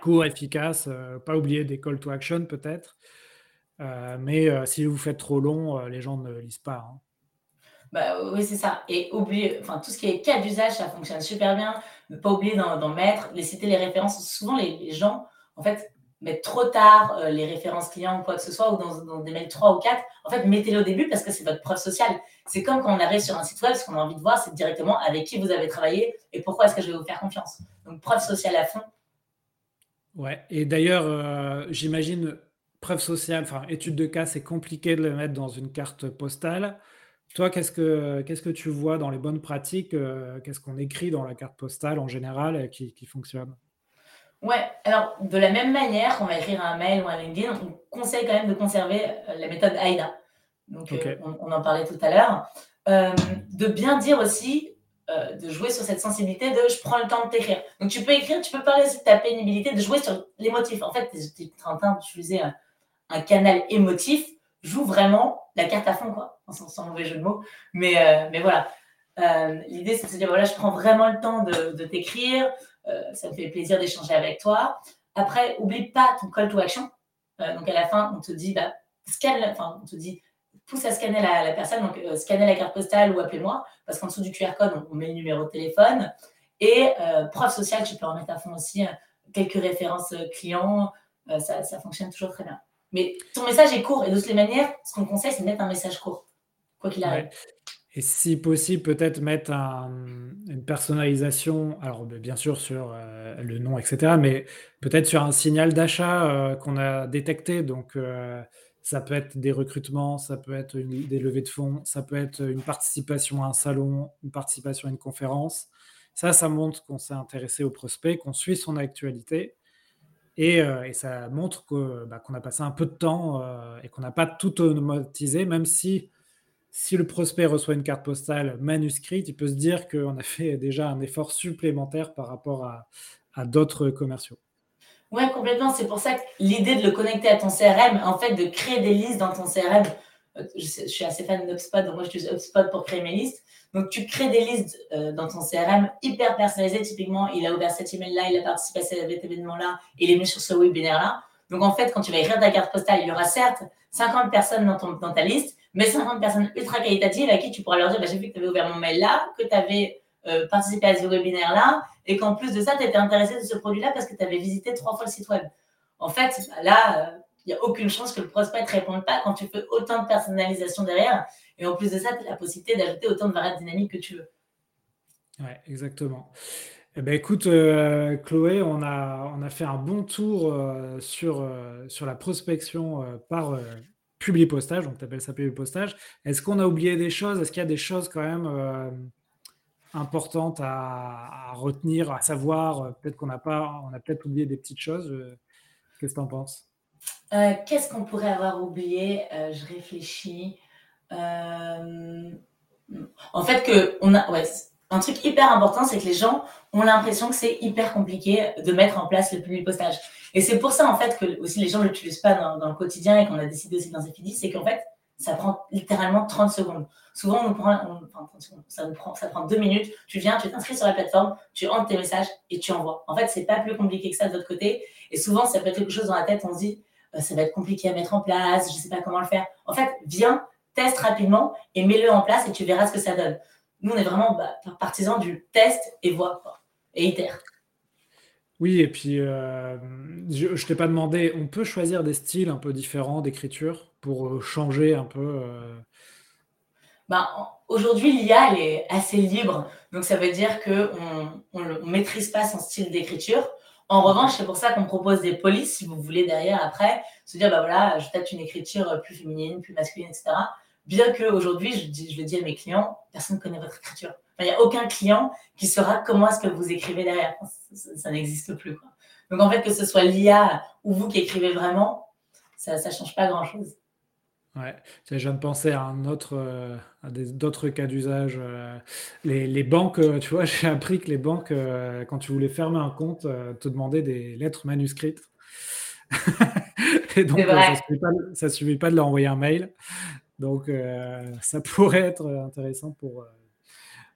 Courts, efficaces. Euh, pas oublier des call to action, peut-être. mais si vous faites trop long, les gens ne lisent pas. Hein. Bah, oui, c'est ça. Et oublier, enfin, tout ce qui est cas d'usage, ça fonctionne super bien. Ne pas oublier d'en mettre, les citer les références. Souvent, les, gens, en fait, mettent trop tard euh, les références clients ou quoi que ce soit, ou dans, des mails 3 ou 4. En fait, mettez-les au début parce que c'est votre preuve sociale. C'est comme quand on arrive sur un site web, ce qu'on a envie de voir, c'est directement avec qui vous avez travaillé et pourquoi est-ce que je vais vous faire confiance. Donc, preuve sociale à fond. Ouais, et d'ailleurs, euh, j'imagine, preuve sociale, enfin, étude de cas, c'est compliqué de le mettre dans une carte postale. Toi, qu'est-ce que, qu'est-ce que tu vois dans les bonnes pratiques euh, Qu'est-ce qu'on écrit dans la carte postale en général euh, qui, qui fonctionne? Ouais, alors de la même manière qu'on va écrire un mail ou un LinkedIn, on conseille quand même de conserver euh, la méthode AIDA. Donc, on, en parlait tout à l'heure. de bien dire aussi, de jouer sur cette sensibilité de je prends le temps de t'écrire. Donc, tu peux écrire, tu peux parler aussi de ta pénibilité, de jouer sur les motifs. En fait, tu es en train d'utiliser un, un canal émotif joue vraiment la carte à fond, quoi, sans, mauvais jeu de mots. Mais, euh, mais voilà, euh, l'idée, c'est de se dire, voilà, je prends vraiment le temps de, t'écrire, euh, ça me fait plaisir d'échanger avec toi. Après, oublie pas ton call to action. donc, à la fin, on te dit, bah, scanne, enfin, on te dit, pousse à scanner la, personne, donc scanner la carte postale ou appelez-moi, parce qu'en dessous du QR code, on, met le numéro de téléphone. Et preuve sociale, tu peux en mettre à fond aussi, quelques références clients, ça, ça fonctionne toujours très bien. Mais ton message est court et de toutes les manières, ce qu'on conseille, c'est de mettre un message court, quoi qu'il arrive. Et si possible, peut-être mettre une personnalisation, alors bien sûr sur euh, le nom, etc., mais peut-être sur un signal d'achat euh, qu'on a détecté. Donc, euh, ça peut être des recrutements, ça peut être des levées de fonds, ça peut être une participation à un salon, une participation à une conférence. Ça, ça montre qu'on s'est intéressé au prospect, qu'on suit son actualité euh, et, ça montre bah, qu'on a passé un peu de temps euh, et qu'on n'a pas tout automatisé, même si, si le prospect reçoit une carte postale manuscrite, il peut se dire qu'on a fait déjà un effort supplémentaire par rapport à, d'autres commerciaux. Oui, complètement. C'est pour ça que l'idée de le connecter à ton CRM, en fait, de créer des listes dans ton CRM, euh, je, suis assez fan d'UpSpot, donc moi je j'utilise HubSpot pour créer mes listes. Donc, tu crées des listes euh, dans ton CRM hyper personnalisées. Typiquement, il a ouvert cet email-là, il a participé à cet événement-là, il est venu sur ce webinaire-là. Donc en fait, quand tu vas écrire ta carte postale, il y aura certes 50 personnes dans, ton, dans ta liste, mais 50 personnes ultra qualitatives à qui tu pourras leur dire bah, J'ai vu que tu avais ouvert mon mail là, que tu avais euh, participé à ce webinaire là, et qu'en plus de ça, tu étais intéressé de ce produit là parce que tu avais visité trois fois le site web. En fait, là, il n'y a aucune chance que le prospect ne te réponde pas quand tu fais autant de personnalisation derrière. Et en plus de ça, tu as la possibilité d'ajouter autant de variables dynamiques que tu veux. Oui, exactement. Eh ben, écoute, euh, Chloé, on a, on a fait un bon tour euh, sur, euh, sur la prospection par publi-postage, donc tu appelles ça publi-postage. Est-ce qu'on a oublié des choses? Est-ce qu'il y a des choses quand même importantes à, retenir, à savoir? Peut-être qu'on n'a pas, a peut-être oublié des petites choses. Qu'est-ce que tu en penses? Qu'est-ce qu'on pourrait avoir oublié? Je réfléchis. en fait, que on a, ouais, un truc hyper important, c'est que les gens ont l'impression que c'est hyper compliqué de mettre en place le public postage. Et c'est pour ça, en fait, que aussi les gens ne l'utilisent pas dans, le quotidien et qu'on a décidé aussi dans Zephydi, c'est qu'en fait, ça prend littéralement 30 secondes. Souvent, ça, prend, ça deux minutes. Tu viens, tu t'inscris sur la plateforme, tu entres tes messages et tu envoies. En fait, c'est pas plus compliqué que ça de l'autre côté. Et souvent, ça peut être quelque chose dans la tête, on se dit, euh, ça va être compliqué à mettre en place, je sais pas comment le faire. En fait, viens, teste rapidement et mets-le en place et tu verras ce que ça donne. Nous, on est vraiment bah, partisans du test et voix et itère. Oui, et puis euh, je ne t'ai pas demandé, on peut choisir des styles un peu différents d'écriture pour euh, changer un peu euh? bah, Aujourd'hui, l'IA est assez libre, donc ça veut dire qu'on ne maîtrise pas son style d'écriture. En revanche, c'est pour ça qu'on propose des polices, si vous voulez derrière après, se dire, bah voilà, je tâte une écriture plus féminine, plus masculine, etc. Bien qu'aujourd'hui, je, je le dis à mes clients, personne ne connaît votre écriture. Il n'y a aucun client qui saura comment est-ce que vous écrivez derrière. Ça, n'existe plus. Donc en fait, que ce soit l'IA ou vous qui écrivez vraiment, ça ne change pas grand-chose. Ouais, je viens de penser à un autre, euh, à d'autres cas d'usage. Euh, les, banques, euh, tu vois, j'ai appris que les banques, quand tu voulais fermer un compte, te demandaient des lettres manuscrites. Et donc, ça ne suffit, pas de leur envoyer un mail. Donc, euh, ça pourrait être intéressant pour, euh,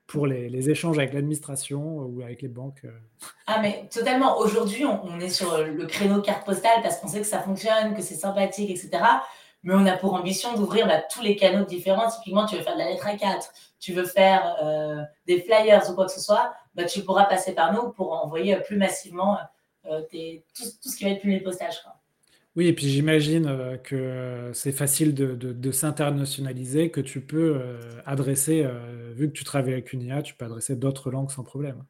pour les, échanges avec l'administration ou avec les banques. Euh. Ah, mais totalement. Aujourd'hui, on, est sur le créneau carte postale parce qu'on sait que ça fonctionne, que c'est sympathique, etc. Mais on a pour ambition d'ouvrir bah, tous les canaux différents. Typiquement, tu veux faire de la lettre A4, tu veux faire des flyers ou quoi que ce soit, bah, tu pourras passer par nous pour envoyer plus massivement tout, ce qui va être publié postage. Oui, et puis j'imagine euh, que c'est facile de, s'internationaliser, que tu peux euh, adresser, euh, vu que tu travailles avec une IA, tu peux adresser d'autres langues sans problème.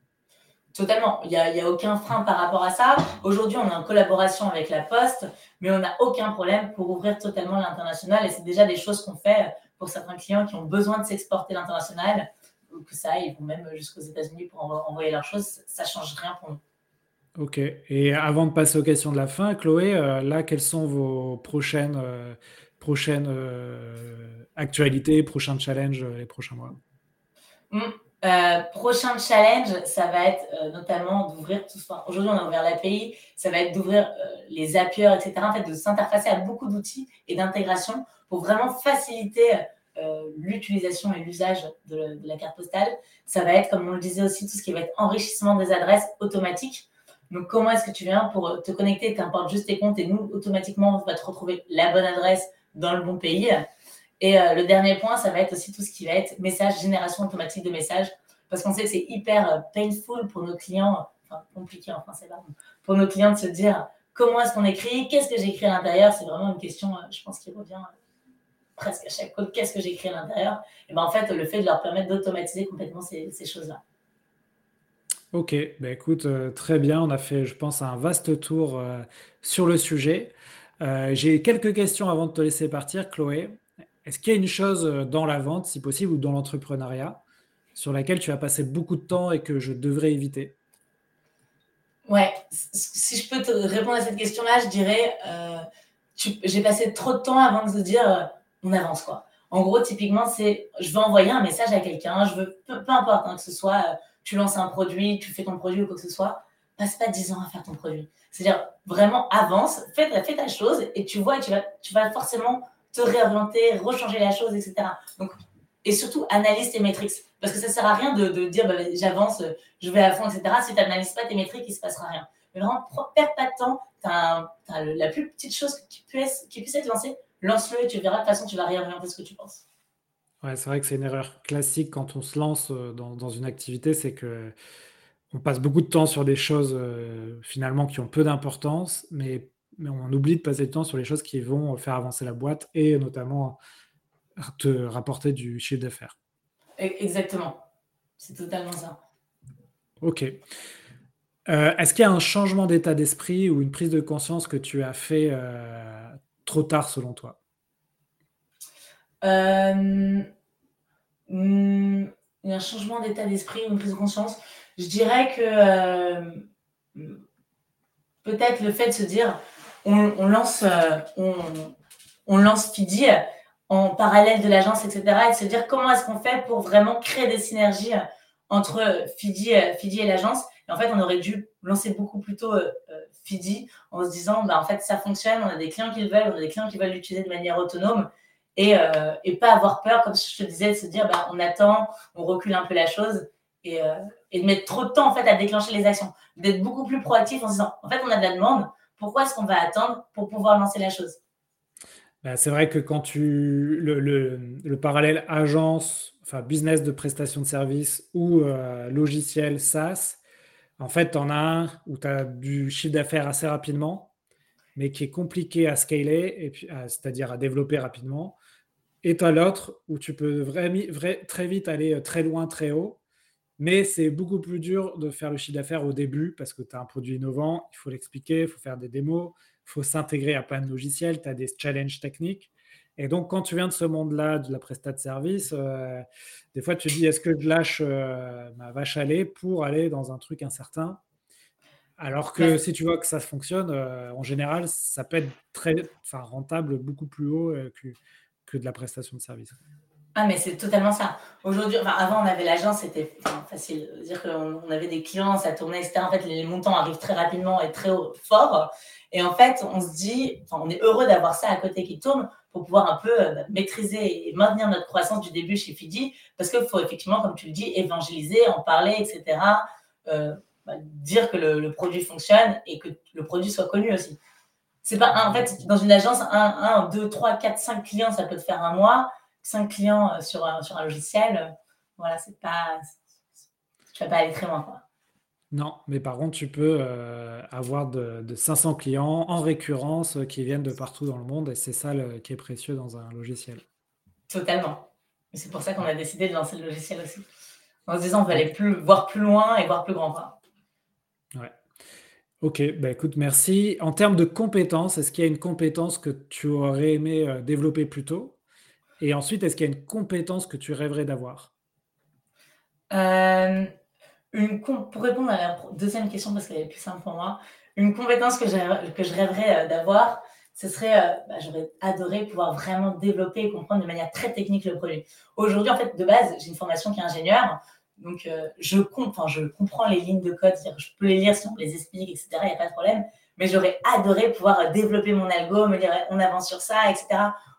Totalement. Il n'y a, aucun frein par rapport à ça. Aujourd'hui, on est en collaboration avec la Poste, mais on n'a aucun problème pour ouvrir totalement l'international. Et c'est déjà des choses qu'on fait pour certains clients qui ont besoin de s'exporter l'international, ou que ça, ils vont même jusqu'aux États-Unis pour envoyer leurs choses. Ça ne change rien pour nous. Ok. Et avant de passer aux questions de la fin, Chloé, euh, là, quelles sont vos prochaines, euh, prochaines euh, actualités, prochains challenges les prochains mois? Mmh. Prochain challenge, ça va être notamment d'ouvrir tout ça. Aujourd'hui, on a ouvert l'API, ça va être d'ouvrir les Zapier, etc. En fait, de s'interfacer à beaucoup d'outils et d'intégration pour vraiment faciliter l'utilisation et l'usage de, la carte postale. Ça va être, comme on le disait aussi, tout ce qui va être enrichissement des adresses automatiques. Donc, comment est-ce que tu viens pour te connecter, tu importes juste tes comptes et nous, automatiquement, on va te retrouver la bonne adresse dans le bon pays. Et euh, le dernier point, ça va être aussi tout ce qui va être message, génération automatique de messages, parce qu'on sait que c'est hyper euh, painful pour nos clients, enfin compliqué en français, pardon, pour nos clients de se dire comment est-ce qu'on écrit, qu'est-ce que j'écris à l'intérieur, c'est vraiment une question, euh, je pense, qui revient presque à chaque code, qu'est-ce que j'écris à l'intérieur? Et ben en fait, le fait de leur permettre d'automatiser complètement ces choses-là. Ok, bah écoute, très bien. On a fait, je pense, un vaste tour sur le sujet. J'ai quelques questions avant de te laisser partir, Chloé. Est-ce qu'il y a une chose dans la vente, si possible, ou dans l'entrepreneuriat, sur laquelle tu as passé beaucoup de temps et que je devrais éviter? Ouais, si je peux te répondre à cette question-là, je dirais, j'ai passé trop de temps avant de se dire, on avance quoi. En gros, typiquement, c'est, je veux envoyer un message à quelqu'un, je veux, peu, importe, hein, que ce soit tu lances un produit, tu fais ton produit ou quoi que ce soit, passe pas 10 ans à faire ton produit. C'est-à-dire, vraiment avance, fais, ta chose et tu vois, tu vas, tu vas forcément te réorienter, rechanger la chose, etc. Donc, et surtout, analyse tes métriques. Parce que ça sert à rien de, dire, bah, j'avance, je vais à fond, etc. Si tu n'analyses pas tes métriques, il ne se passera rien. Mais vraiment, perds pas de temps. Tu as, la plus petite chose qui puisse, qui puisse être lancée, lance-le et tu verras. De toute façon, tu vas réorienter ce que tu penses. Ouais, c'est vrai que c'est une erreur classique quand on se lance euh, dans, dans une activité, c'est que on passe beaucoup de temps sur des choses euh, finalement qui ont peu d'importance, mais, mais on oublie de passer du temps sur les choses qui vont faire avancer la boîte et notamment te rapporter du chiffre d'affaires. E-, exactement. C'est totalement ça. Ok. Euh, est-ce qu'il y a un changement d'état d'esprit ou une prise de conscience que tu as fait euh, trop tard selon toi? Euh, hmm, Il y a un changement d'état d'esprit ou une prise de conscience? Je dirais que peut-être le fait de se dire on, lance, on, on lance Fidi en parallèle de l'agence, etc. Et se dire comment est-ce qu'on fait pour vraiment créer des synergies entre Fidi, Fidi et l'agence et en fait, on aurait dû lancer beaucoup plus tôt euh, euh, Fidi en se disant, bah, en fait, ça fonctionne, on a des clients qui le veulent, on a des clients qui veulent l'utiliser de manière autonome et, euh, et, pas avoir peur, comme je te disais, de se dire, bah, on attend, on recule un peu la chose et, et, de mettre trop de temps en fait à déclencher les actions, d'être beaucoup plus proactif en se disant, en fait, on a de la demande, pourquoi est-ce qu'on va attendre pour pouvoir lancer la chose? Bah, c'est vrai que quand tu le, le, le, parallèle agence, enfin business de prestation de services ou logiciel SaaS, en fait, tu en as un où tu as du chiffre d'affaires assez rapidement, mais qui est compliqué à scaler, c'est-à-dire à développer rapidement. Et tu as l'autre où tu peux très vite aller euh, très loin, très haut, mais c'est beaucoup plus dur de faire le chiffre d'affaires au début parce que tu as un produit innovant, il faut l'expliquer, il faut faire des démos, il faut s'intégrer à plein de logiciels, tu as des challenges techniques. Et donc, quand tu viens de ce monde-là, de la prestat de service, euh, des fois, tu dis est-ce que je lâche euh, ma vache à lait pour aller dans un truc incertain? Alors que si tu vois que ça fonctionne, euh, en général, ça peut être très rentable beaucoup plus haut que, que de la prestation de service. Ah, mais c'est totalement ça. Aujourd'hui, avant, on avait l'agence, c'était facile. Dire qu'on on avait des clients, ça tournait, etc. En fait, les montants arrivent très rapidement et très fort. Et en fait, on se dit, on est heureux d'avoir ça à côté qui tourne pour pouvoir un peu euh, maîtriser et maintenir notre croissance du début chez Fidi, parce qu'il faut effectivement, comme tu le dis, évangéliser, en parler, etc. Euh, bah, dire que le, produit fonctionne et que le produit soit connu aussi. C'est pas, en fait, dans une agence, 1, 2, 3, 4, 5 clients, ça peut te faire un mois. 5 clients euh, sur un, sur un logiciel, voilà, c'est pas. Tu vas pas aller très loin, quoi. Non, mais par contre, tu peux euh, avoir de, 500 clients en récurrence euh, qui viennent de partout dans le monde et c'est ça qui est précieux dans un logiciel. Totalement. C'est pour ça qu'on a décidé de lancer le logiciel aussi. En se disant, on va aller plus, voir plus loin et voir plus grand. Quoi. Ouais. Ok, bah écoute, merci. En termes de compétences, est-ce qu'il y a une compétence que tu aurais aimé euh, développer plus tôt? Et ensuite, est-ce qu'il y a une compétence que tu rêverais d'avoir? Pour répondre à la deuxième question, parce qu'elle est plus simple pour moi, une compétence que, je rêverais euh, d'avoir, ce serait, euh, bah, j'aurais adoré pouvoir vraiment développer et comprendre de manière très technique le produit. Aujourd'hui, en fait, de base, j'ai une formation qui est ingénieur, donc euh, je, comprends, je comprends les lignes de code, je peux les lire si on les explique, etc., il n'y a pas de problème, mais j'aurais adoré pouvoir développer mon algo, me dire on avance sur ça, etc.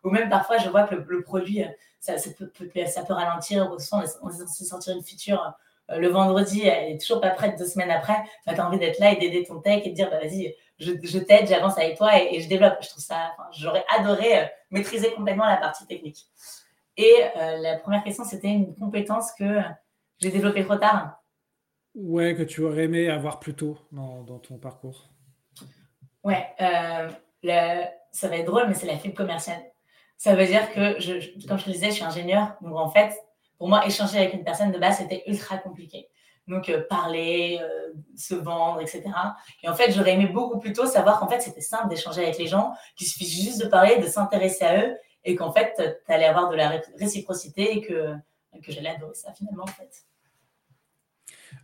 Ou même parfois, je vois que le, produit, ça, peut, ça, peut, ralentir, on est censé sortir une feature euh, le vendredi, elle est toujours pas prête deux semaines après, bah, tu as envie d'être là et d'aider ton tech et de dire, bah, vas-y, je, t'aide, j'avance avec toi et, je développe. Je trouve ça, j'aurais adoré euh, maîtriser complètement la partie technique. Et euh, la première question, c'était une compétence que j'ai développée trop tard. Ouais, que tu aurais aimé avoir plus tôt dans, ton parcours. Ouais, ça va être drôle, mais c'est la fibre commerciale. Ça veut dire que, comme je te disais, je suis ingénieur. Donc, en fait, pour moi, échanger avec une personne de base, c'était ultra compliqué. Donc, euh, parler, euh, se vendre, etc. Et en fait, j'aurais aimé beaucoup plus tôt savoir qu'en fait, c'était simple d'échanger avec les gens, qu'il suffit juste de parler, de s'intéresser à eux, et qu'en fait, tu allais avoir de la réciprocité et que, que j'allais adorer ça finalement, en fait.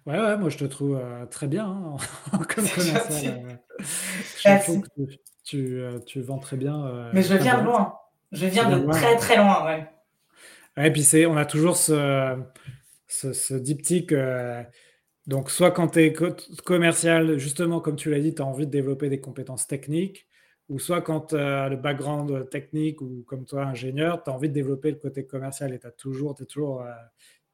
Ouais, ouais, moi je te trouve euh, très bien hein, comme commercial. je trouve que tu, tu, vends très bien. Mais je viens de loin. Je viens de très très loin, ouais. Et puis c'est, on a toujours ce, ce, diptyque. Euh, donc, soit quand tu es commercial, justement, comme tu l'as dit, tu as envie de développer des compétences techniques, ou soit quand tu as le background technique, ou comme toi, ingénieur, tu as envie de développer le côté commercial et tu toujours, es toujours, euh,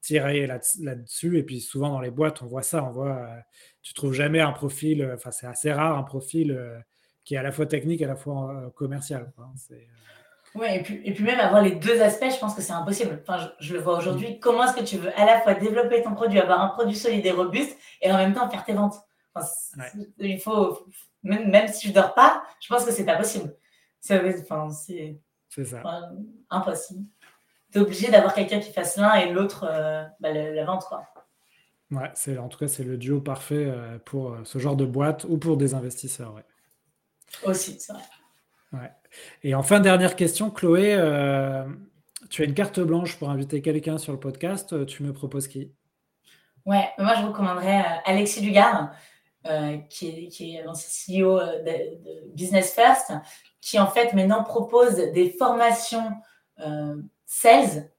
tirer là-dessus. et puis souvent dans les boîtes, on voit ça. On voit, euh, tu trouves jamais un profil, enfin c'est assez rare un profil qui est à la fois technique et à la fois commercial. Quoi. Hein, Ouais, et puis, et puis même avoir les deux aspects, je pense que c'est impossible. Enfin, je, le vois aujourd'hui. Comment est-ce que tu veux à la fois développer ton produit, avoir un produit solide et robuste, et en même temps faire tes ventes? Il faut, même, même si je dors pas, je pense que c'est pas possible. C'est enfin, ça. impossible. Tu es obligé d'avoir quelqu'un qui fasse l'un et l'autre euh, bah, la, vente. Quoi. Ouais, c'est, en tout cas, c'est le duo parfait euh, pour euh, ce genre de boîte ou pour des investisseurs. Ouais. Aussi, c'est vrai. Ouais. Et enfin, dernière question, Chloé, euh, tu as une carte blanche pour inviter quelqu'un sur le podcast. Tu me proposes qui? Ouais, moi je recommanderais Alexis Dugard, qui est, qui l'ancien CEO de, Business First, qui en fait maintenant propose des formations sales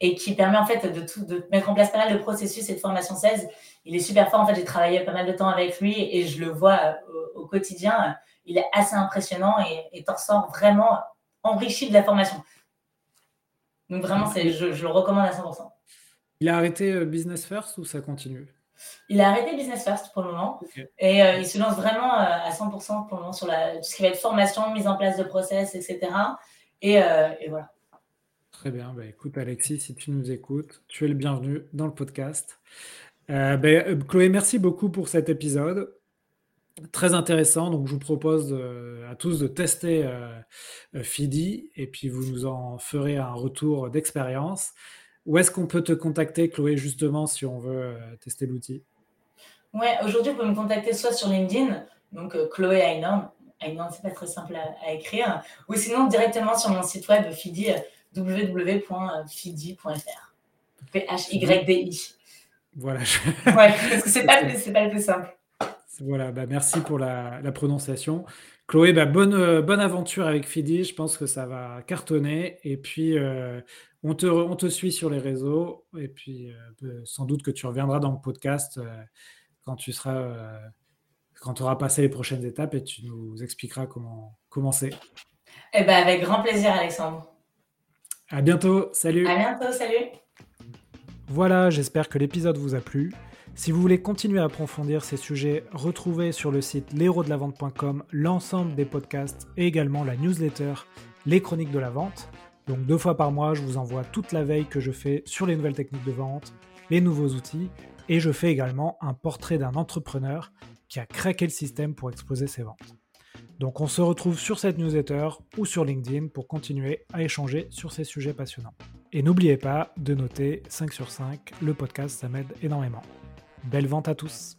et qui permet en fait de, tout, de mettre en place pas mal de processus et de formations sales. Il est super fort. En fait, j'ai travaillé pas mal de temps avec lui et je le vois au quotidien il est assez impressionnant et t'en ressors vraiment enrichi de la formation. Donc vraiment, c'est, je, le recommande à 100%. Il a arrêté euh, Business First ou ça continue? Il a arrêté Business First pour le moment et euh, il se lance vraiment euh, à 100% pour le moment sur la, ce qui va être formation, mise en place de process, etc. Et, voilà. Très bien. Bah, écoute, Alexis, si tu nous écoutes, tu es le bienvenu dans le podcast. Ben, Chloé, merci beaucoup pour cet épisode très intéressant. Donc, je vous propose euh, à tous de tester euh, euh, Fidi et puis vous nous en ferez un retour d'expérience. Où est-ce qu'on peut te contacter, Chloé, justement, si on veut tester l'outil? Ouais, aujourd'hui, vous pouvez me contacter soit sur LinkedIn, donc Chloé Aynorn. Aynorn, c'est pas très simple à, écrire, ou sinon directement sur mon site web Fidi, www.fidi.fr. P-H-Y-D-I. Voilà. Ouais, parce que c'est pas, pas le plus simple. Voilà, bah merci pour la, prononciation. Chloé, bah bonne, euh, bonne aventure avec Fidi. Je pense que ça va cartonner. Et puis, euh, on, te, on te suit sur les réseaux. Et puis, euh, sans doute que tu reviendras dans le podcast quand tu seras, quand tu auras passé les prochaines étapes et tu nous expliqueras comment, c'est. Eh ben, avec grand plaisir, Alexandre. À bientôt. Salut. À bientôt. Salut. Voilà, j'espère que l'épisode vous a plu. Si vous voulez continuer à approfondir ces sujets, retrouvez sur le site l'héros-de-la-vente.com l'ensemble des podcasts et également la newsletter Les Chroniques de la Vente. Donc deux fois par mois, je vous envoie toute la veille que je fais sur les nouvelles techniques de vente, les nouveaux outils, et je fais également un portrait d'un entrepreneur qui a craqué le système pour exposer ses ventes. Donc on se retrouve sur cette newsletter ou sur LinkedIn pour continuer à échanger sur ces sujets passionnants. Et n'oubliez pas de noter 5 sur 5, le podcast ça m'aide énormément. Belle vente à tous